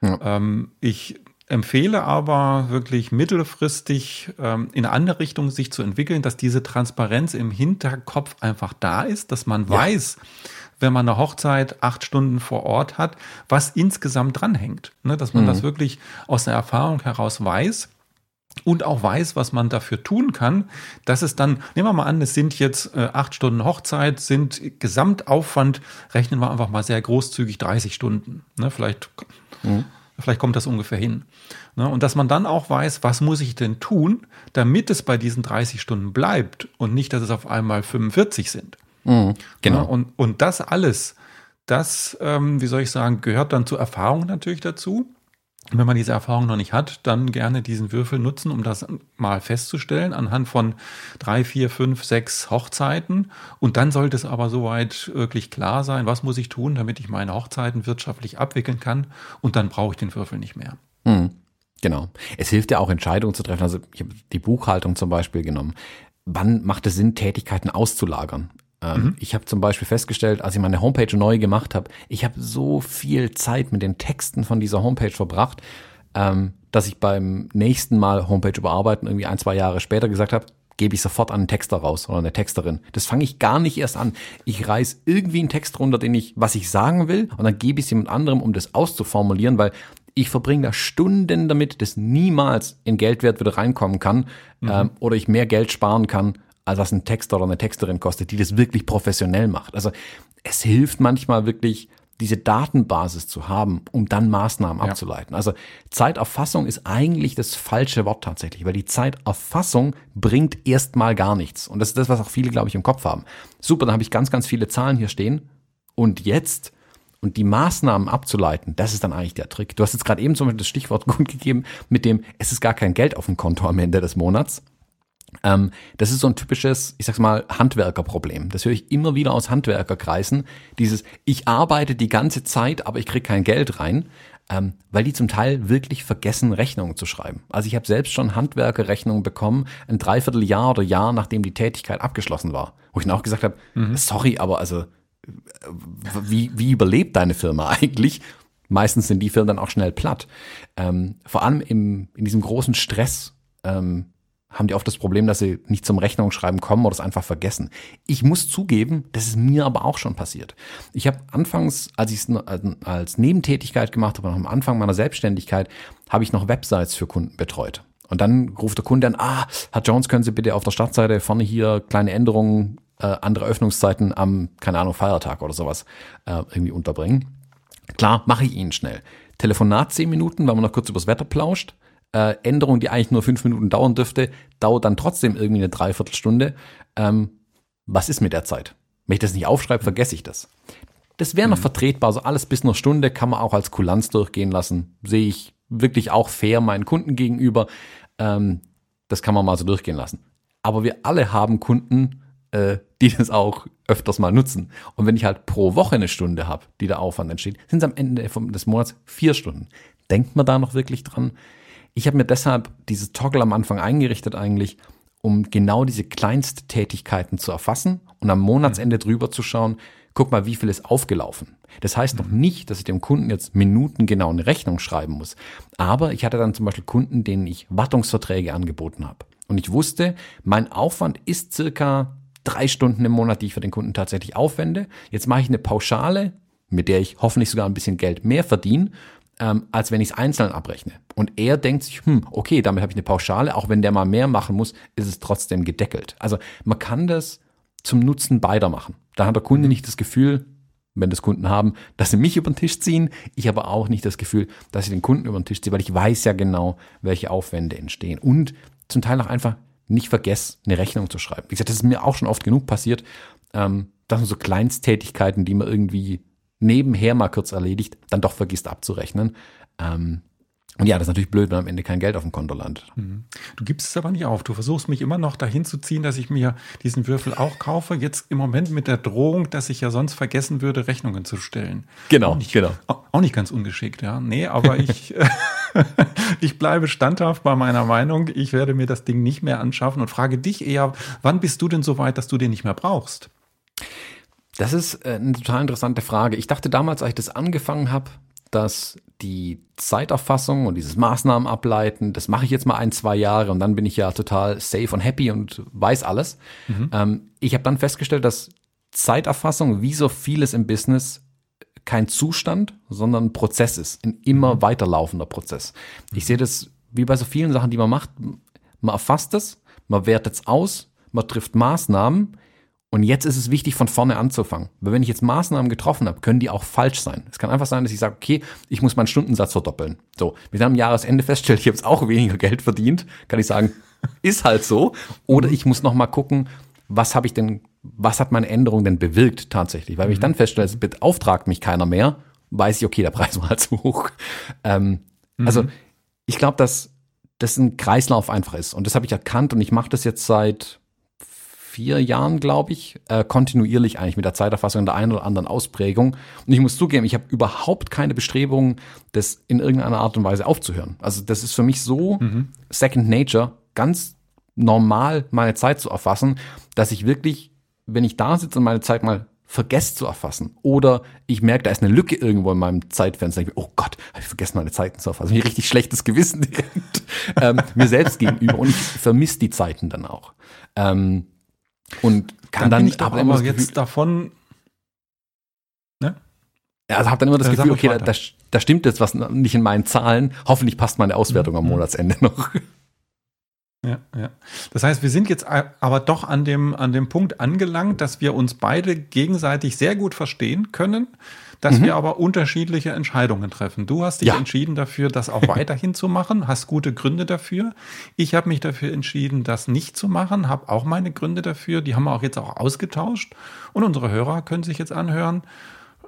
Ja. Ähm, ich empfehle aber wirklich mittelfristig ähm, in eine andere Richtung sich zu entwickeln, dass diese Transparenz im Hinterkopf einfach da ist, dass man ja. weiß, wenn man eine Hochzeit acht Stunden vor Ort hat, was insgesamt dranhängt. Ne? Dass man mhm. das wirklich aus der Erfahrung heraus weiß und auch weiß, was man dafür tun kann, dass es dann, nehmen wir mal an, es sind jetzt äh, acht Stunden Hochzeit, sind Gesamtaufwand, rechnen wir einfach mal sehr großzügig 30 Stunden. Ne? Vielleicht mhm. Vielleicht kommt das ungefähr hin. Ne? Und dass man dann auch weiß, was muss ich denn tun, damit es bei diesen 30 Stunden bleibt und nicht, dass es auf einmal 45 sind. Mhm, genau. Ne? Und, und das alles, das, ähm, wie soll ich sagen, gehört dann zur Erfahrung natürlich dazu wenn man diese Erfahrung noch nicht hat, dann gerne diesen Würfel nutzen, um das mal festzustellen, anhand von drei, vier, fünf, sechs Hochzeiten. Und dann sollte es aber soweit wirklich klar sein, was muss ich tun, damit ich meine Hochzeiten wirtschaftlich abwickeln kann. Und dann brauche ich den Würfel nicht mehr. Hm, genau. Es hilft ja auch, Entscheidungen zu treffen. Also ich habe die Buchhaltung zum Beispiel genommen. Wann macht es Sinn, Tätigkeiten auszulagern? Ähm, mhm. Ich habe zum Beispiel festgestellt, als ich meine Homepage neu gemacht habe, ich habe so viel Zeit mit den Texten von dieser Homepage verbracht, ähm, dass ich beim nächsten Mal Homepage überarbeiten, irgendwie ein, zwei Jahre später gesagt habe, gebe ich sofort einen Texter raus oder eine Texterin. Das fange ich gar nicht erst an. Ich reiß irgendwie einen Text runter, den ich, was ich sagen will, und dann gebe ich es jemand anderem, um das auszuformulieren, weil ich verbringe da Stunden damit, dass niemals in Geldwert wieder reinkommen kann mhm. ähm, oder ich mehr Geld sparen kann, als was ein Texter oder eine Texterin kostet, die das wirklich professionell macht. Also es hilft manchmal wirklich, diese Datenbasis zu haben, um dann Maßnahmen ja. abzuleiten. Also Zeiterfassung ist eigentlich das falsche Wort tatsächlich, weil die Zeiterfassung bringt erstmal gar nichts. Und das ist das, was auch viele, glaube ich, im Kopf haben. Super, dann habe ich ganz, ganz viele Zahlen hier stehen. Und jetzt und die Maßnahmen abzuleiten, das ist dann eigentlich der Trick. Du hast jetzt gerade eben zum Beispiel das Stichwort gut gegeben mit dem, es ist gar kein Geld auf dem Konto am Ende des Monats. Ähm, das ist so ein typisches, ich sag's mal, Handwerkerproblem. Das höre ich immer wieder aus Handwerkerkreisen. Dieses, ich arbeite die ganze Zeit, aber ich kriege kein Geld rein, ähm, weil die zum Teil wirklich vergessen, Rechnungen zu schreiben. Also ich habe selbst schon Handwerkerrechnungen bekommen, ein Dreivierteljahr oder Jahr, nachdem die Tätigkeit abgeschlossen war. Wo ich dann auch gesagt habe, mhm. sorry, aber also wie, wie überlebt deine Firma eigentlich? Meistens sind die Firmen dann auch schnell platt. Ähm, vor allem im, in diesem großen Stress, ähm, haben die oft das Problem, dass sie nicht zum Rechnungsschreiben kommen oder es einfach vergessen. Ich muss zugeben, das ist mir aber auch schon passiert. Ich habe anfangs, als ich es als Nebentätigkeit gemacht habe, am Anfang meiner Selbstständigkeit, habe ich noch Websites für Kunden betreut. Und dann ruft der Kunde an, ah, Herr Jones, können Sie bitte auf der Startseite vorne hier kleine Änderungen, äh, andere Öffnungszeiten am, keine Ahnung, Feiertag oder sowas äh, irgendwie unterbringen. Klar, mache ich Ihnen schnell. Telefonat zehn Minuten, weil man noch kurz übers Wetter plauscht äh, Änderung, die eigentlich nur fünf Minuten dauern dürfte, dauert dann trotzdem irgendwie eine Dreiviertelstunde. Ähm, was ist mit der Zeit? Wenn ich das nicht aufschreibe, vergesse ich das. Das wäre noch mhm. vertretbar. Also alles bis eine Stunde kann man auch als Kulanz durchgehen lassen. Sehe ich wirklich auch fair meinen Kunden gegenüber. Ähm, das kann man mal so durchgehen lassen. Aber wir alle haben Kunden, äh, die das auch öfters mal nutzen. Und wenn ich halt pro Woche eine Stunde habe, die der Aufwand entsteht, sind es am Ende des Monats vier Stunden. Denkt man da noch wirklich dran? Ich habe mir deshalb dieses Toggle am Anfang eingerichtet eigentlich, um genau diese Kleinsttätigkeiten zu erfassen und am Monatsende drüber zu schauen, guck mal, wie viel ist aufgelaufen. Das heißt noch nicht, dass ich dem Kunden jetzt minutengenau eine Rechnung schreiben muss. Aber ich hatte dann zum Beispiel Kunden, denen ich Wartungsverträge angeboten habe Und ich wusste, mein Aufwand ist circa drei Stunden im Monat, die ich für den Kunden tatsächlich aufwende. Jetzt mache ich eine Pauschale, mit der ich hoffentlich sogar ein bisschen Geld mehr verdiene, ähm, als wenn ich es einzeln abrechne. Und er denkt sich, hm, okay, damit habe ich eine Pauschale, auch wenn der mal mehr machen muss, ist es trotzdem gedeckelt. Also man kann das zum Nutzen beider machen. Da hat der Kunde nicht das Gefühl, wenn das Kunden haben, dass sie mich über den Tisch ziehen. Ich aber auch nicht das Gefühl, dass ich den Kunden über den Tisch ziehe, weil ich weiß ja genau, welche Aufwände entstehen. Und zum Teil auch einfach nicht vergesse, eine Rechnung zu schreiben. Wie gesagt, das ist mir auch schon oft genug passiert. Ähm, das sind so Kleinsttätigkeiten, die man irgendwie nebenher mal kurz erledigt, dann doch vergisst abzurechnen. Ähm, und ja, das ist natürlich blöd, wenn am Ende kein Geld auf dem Konto landet. Mhm. Du gibst es aber nicht auf. Du versuchst mich immer noch dahin zu ziehen, dass ich mir diesen Würfel auch kaufe. Jetzt im Moment mit der Drohung, dass ich ja sonst vergessen würde, Rechnungen zu stellen. Genau, auch nicht, genau. Auch nicht ganz ungeschickt, ja. Nee, aber ich, ich bleibe standhaft bei meiner Meinung. Ich werde mir das Ding nicht mehr anschaffen und frage dich eher, wann bist du denn so weit, dass du den nicht mehr brauchst? Das ist äh, eine total interessante Frage. Ich dachte damals, als ich das angefangen habe, dass die Zeiterfassung und dieses Maßnahmen ableiten, das mache ich jetzt mal ein, zwei Jahre und dann bin ich ja total safe und happy und weiß alles. Mhm. Ähm, ich habe dann festgestellt, dass Zeiterfassung, wie so vieles im Business, kein Zustand, sondern ein Prozess ist, ein immer mhm. weiterlaufender Prozess. Ich sehe das wie bei so vielen Sachen, die man macht. Man erfasst es, man wertet es aus, man trifft Maßnahmen, und jetzt ist es wichtig, von vorne anzufangen. Weil wenn ich jetzt Maßnahmen getroffen habe, können die auch falsch sein. Es kann einfach sein, dass ich sage, okay, ich muss meinen Stundensatz verdoppeln. So, wenn ich dann am Jahresende feststelle, ich habe jetzt auch weniger Geld verdient, kann ich sagen, ist halt so. Oder ich muss nochmal gucken, was habe ich denn, was hat meine Änderung denn bewirkt tatsächlich? Weil wenn ich mhm. dann feststelle, es beauftragt mich keiner mehr, weiß ich, okay, der Preis war halt zu hoch. Ähm, mhm. Also ich glaube, dass das ein Kreislauf einfach ist. Und das habe ich erkannt und ich mache das jetzt seit vier Jahren, glaube ich, äh, kontinuierlich eigentlich mit der Zeiterfassung in der einen oder anderen Ausprägung. Und ich muss zugeben, ich habe überhaupt keine Bestrebungen, das in irgendeiner Art und Weise aufzuhören. Also das ist für mich so mhm. Second Nature, ganz normal meine Zeit zu erfassen, dass ich wirklich, wenn ich da sitze und meine Zeit mal vergesse zu erfassen oder ich merke, da ist eine Lücke irgendwo in meinem Zeitfenster, ich, oh Gott, habe ich vergessen, meine Zeiten zu erfassen. Mir richtig schlechtes Gewissen ähm, mir selbst gegenüber und ich vermisse die Zeiten dann auch. Ähm, und kann dann, dann ich doch aber Gefühl, jetzt davon ne? Also habe dann immer das äh, Gefühl, okay, da, da, stimmt jetzt was nicht in meinen Zahlen. Hoffentlich passt meine Auswertung mhm. am Monatsende noch. Ja, ja. Das heißt, wir sind jetzt aber doch an dem, an dem Punkt angelangt, dass wir uns beide gegenseitig sehr gut verstehen können dass mhm. wir aber unterschiedliche Entscheidungen treffen. Du hast dich ja. entschieden dafür, das auch weiterhin zu machen, hast gute Gründe dafür. Ich habe mich dafür entschieden, das nicht zu machen, habe auch meine Gründe dafür. Die haben wir auch jetzt auch ausgetauscht. Und unsere Hörer können sich jetzt anhören,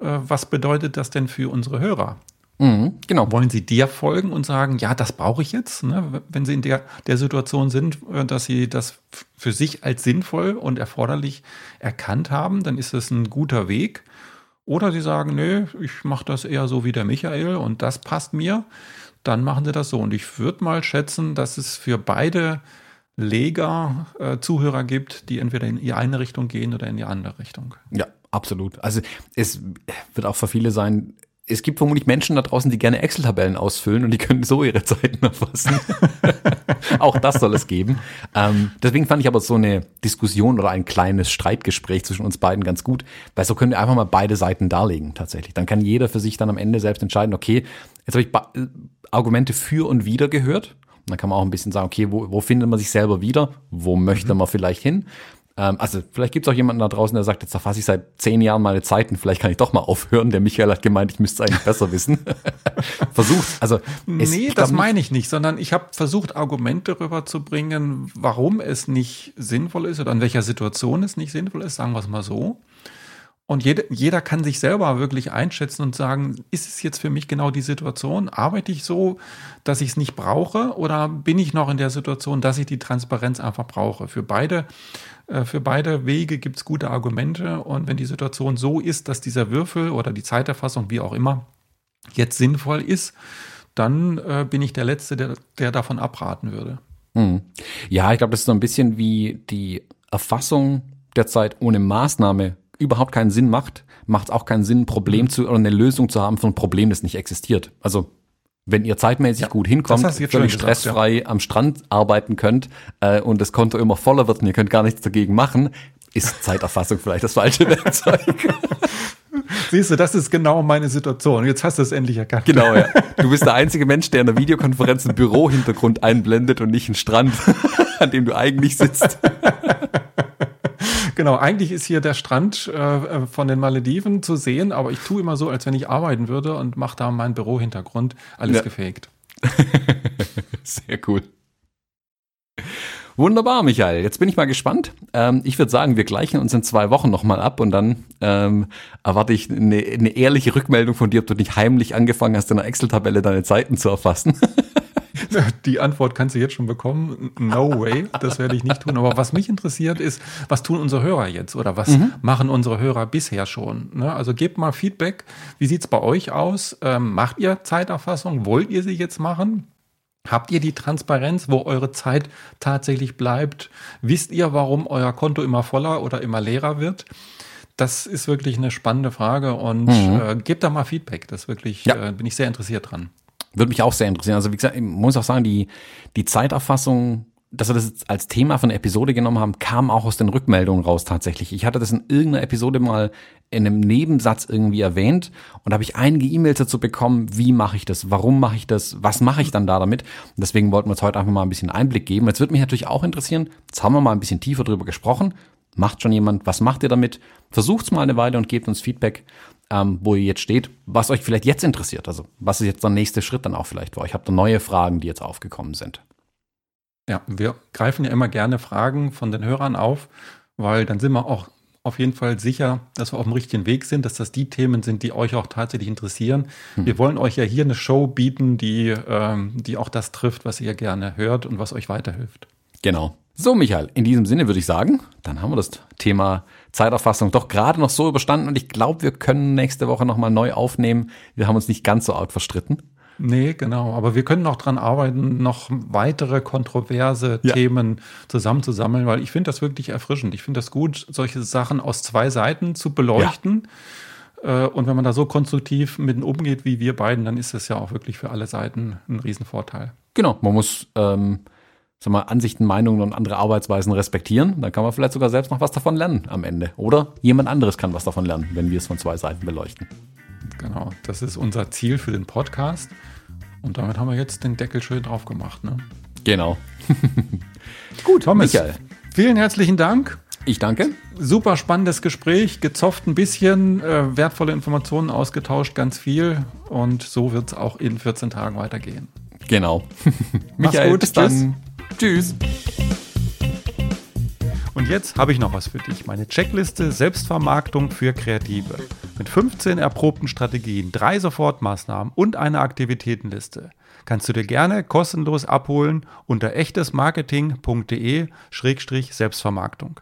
äh, was bedeutet das denn für unsere Hörer? Mhm, genau. Wollen Sie dir folgen und sagen, ja, das brauche ich jetzt, ne? wenn Sie in der, der Situation sind, äh, dass Sie das für sich als sinnvoll und erforderlich erkannt haben, dann ist das ein guter Weg. Oder sie sagen, nö, ich mache das eher so wie der Michael und das passt mir. Dann machen sie das so. Und ich würde mal schätzen, dass es für beide Leger äh, Zuhörer gibt, die entweder in die eine Richtung gehen oder in die andere Richtung. Ja, absolut. Also es wird auch für viele sein, es gibt vermutlich Menschen da draußen, die gerne Excel-Tabellen ausfüllen und die können so ihre Zeiten erfassen. auch das soll es geben. Ähm, deswegen fand ich aber so eine Diskussion oder ein kleines Streitgespräch zwischen uns beiden ganz gut, weil so können wir einfach mal beide Seiten darlegen tatsächlich. Dann kann jeder für sich dann am Ende selbst entscheiden, okay, jetzt habe ich äh, Argumente für und wider gehört. Und dann kann man auch ein bisschen sagen, okay, wo, wo findet man sich selber wieder? Wo möchte mhm. man vielleicht hin? Ähm, also vielleicht gibt es auch jemanden da draußen, der sagt, jetzt erfasse ich seit zehn Jahren meine Zeiten, vielleicht kann ich doch mal aufhören. Der Michael hat gemeint, ich müsste es eigentlich besser wissen. versucht. Also es, nee, das meine ich nicht, sondern ich habe versucht, Argumente darüber zu bringen, warum es nicht sinnvoll ist oder in welcher Situation es nicht sinnvoll ist, sagen wir es mal so. Und jeder, jeder kann sich selber wirklich einschätzen und sagen, ist es jetzt für mich genau die Situation? Arbeite ich so, dass ich es nicht brauche? Oder bin ich noch in der Situation, dass ich die Transparenz einfach brauche? Für beide, für beide Wege gibt es gute Argumente. Und wenn die Situation so ist, dass dieser Würfel oder die Zeiterfassung, wie auch immer, jetzt sinnvoll ist, dann äh, bin ich der Letzte, der, der davon abraten würde. Hm. Ja, ich glaube, das ist so ein bisschen wie die Erfassung der Zeit ohne Maßnahme überhaupt keinen Sinn macht, macht es auch keinen Sinn, ein Problem mhm. zu oder eine Lösung zu haben für ein Problem, das nicht existiert. Also Wenn ihr zeitmäßig ja, gut hinkommt, völlig stressfrei gesagt, ja. am Strand arbeiten könnt äh, und das Konto immer voller wird und ihr könnt gar nichts dagegen machen, ist Zeiterfassung vielleicht das falsche Werkzeug. Siehst du, das ist genau meine Situation. Jetzt hast du es endlich erkannt. Genau, ja. Du bist der einzige Mensch, der in der Videokonferenz einen Bürohintergrund einblendet und nicht einen Strand, an dem du eigentlich sitzt. Genau, eigentlich ist hier der Strand äh, von den Malediven zu sehen, aber ich tue immer so, als wenn ich arbeiten würde und mache da meinen Bürohintergrund alles ja. gefaked. Sehr cool. Wunderbar, Michael. Jetzt bin ich mal gespannt. Ähm, ich würde sagen, wir gleichen uns in zwei Wochen nochmal ab und dann ähm, erwarte ich eine, eine, ehrliche Rückmeldung von dir, ob du nicht heimlich angefangen hast, in einer Excel-Tabelle deine Zeiten zu erfassen. Die Antwort kannst du jetzt schon bekommen. No way, das werde ich nicht tun. Aber was mich interessiert ist, was tun unsere Hörer jetzt oder was mhm. machen unsere Hörer bisher schon? Ne? Also gebt mal Feedback. Wie sieht es bei euch aus? Ähm, macht ihr Zeiterfassung? Wollt ihr sie jetzt machen? Habt ihr die Transparenz, wo eure Zeit tatsächlich bleibt? Wisst ihr, warum euer Konto immer voller oder immer leerer wird? Das ist wirklich eine spannende Frage und mhm. äh, gebt da mal Feedback. Das wirklich, ja. äh, bin ich sehr interessiert dran. Würde mich auch sehr interessieren. Also wie gesagt, ich muss auch sagen, die, die Zeiterfassung dass wir das als Thema von der Episode genommen haben, kam auch aus den Rückmeldungen raus tatsächlich. Ich hatte das in irgendeiner Episode mal in einem Nebensatz irgendwie erwähnt und da habe ich einige E-Mails dazu bekommen, wie mache ich das, warum mache ich das, was mache ich dann da damit. Und deswegen wollten wir uns heute einfach mal ein bisschen Einblick geben. Jetzt würde mich natürlich auch interessieren, jetzt haben wir mal ein bisschen tiefer drüber gesprochen. Macht schon jemand, was macht ihr damit? Versucht's mal eine Weile und gebt uns Feedback, ähm, wo ihr jetzt steht, was euch vielleicht jetzt interessiert. Also was ist jetzt der nächste Schritt dann auch vielleicht für euch? Habt ihr neue Fragen, die jetzt aufgekommen sind? Ja, wir greifen ja immer gerne Fragen von den Hörern auf, weil dann sind wir auch auf jeden Fall sicher, dass wir auf dem richtigen Weg sind, dass das die Themen sind, die euch auch tatsächlich interessieren. Hm. Wir wollen euch ja hier eine Show bieten, die, ähm, die auch das trifft, was ihr gerne hört und was euch weiterhilft. Genau. So, Michael, in diesem Sinne würde ich sagen, dann haben wir das Thema Zeiterfassung doch gerade noch so überstanden und ich glaube, wir können nächste Woche nochmal neu aufnehmen. Wir haben uns nicht ganz so arg verstritten. Nee, genau. Aber wir können noch dran arbeiten, noch weitere kontroverse ja. Themen zusammenzusammeln, weil ich finde das wirklich erfrischend. Ich finde das gut, solche Sachen aus zwei Seiten zu beleuchten. Ja. Äh, und wenn man da so konstruktiv mit umgeht wie wir beiden, dann ist das ja auch wirklich für alle Seiten ein Riesenvorteil. Genau, man muss ähm, sag mal, Ansichten, Meinungen und andere Arbeitsweisen respektieren. Dann kann man vielleicht sogar selbst noch was davon lernen am Ende. Oder jemand anderes kann was davon lernen, wenn wir es von zwei Seiten beleuchten. Genau, das ist unser Ziel für den Podcast. Und damit haben wir jetzt den Deckel schön drauf gemacht. Ne? Genau. Gut, Thomas. Michael. Vielen herzlichen Dank. Ich danke. Super spannendes Gespräch, gezofft ein bisschen, äh, wertvolle Informationen ausgetauscht, ganz viel. Und so wird es auch in 14 Tagen weitergehen. Genau. Michael, gut, bis dann. Tschüss. Und jetzt habe ich noch was für dich. Meine Checkliste Selbstvermarktung für Kreative. Mit 15 erprobten Strategien, drei Sofortmaßnahmen und einer Aktivitätenliste. Kannst du dir gerne kostenlos abholen unter echtesmarketing.de-selbstvermarktung.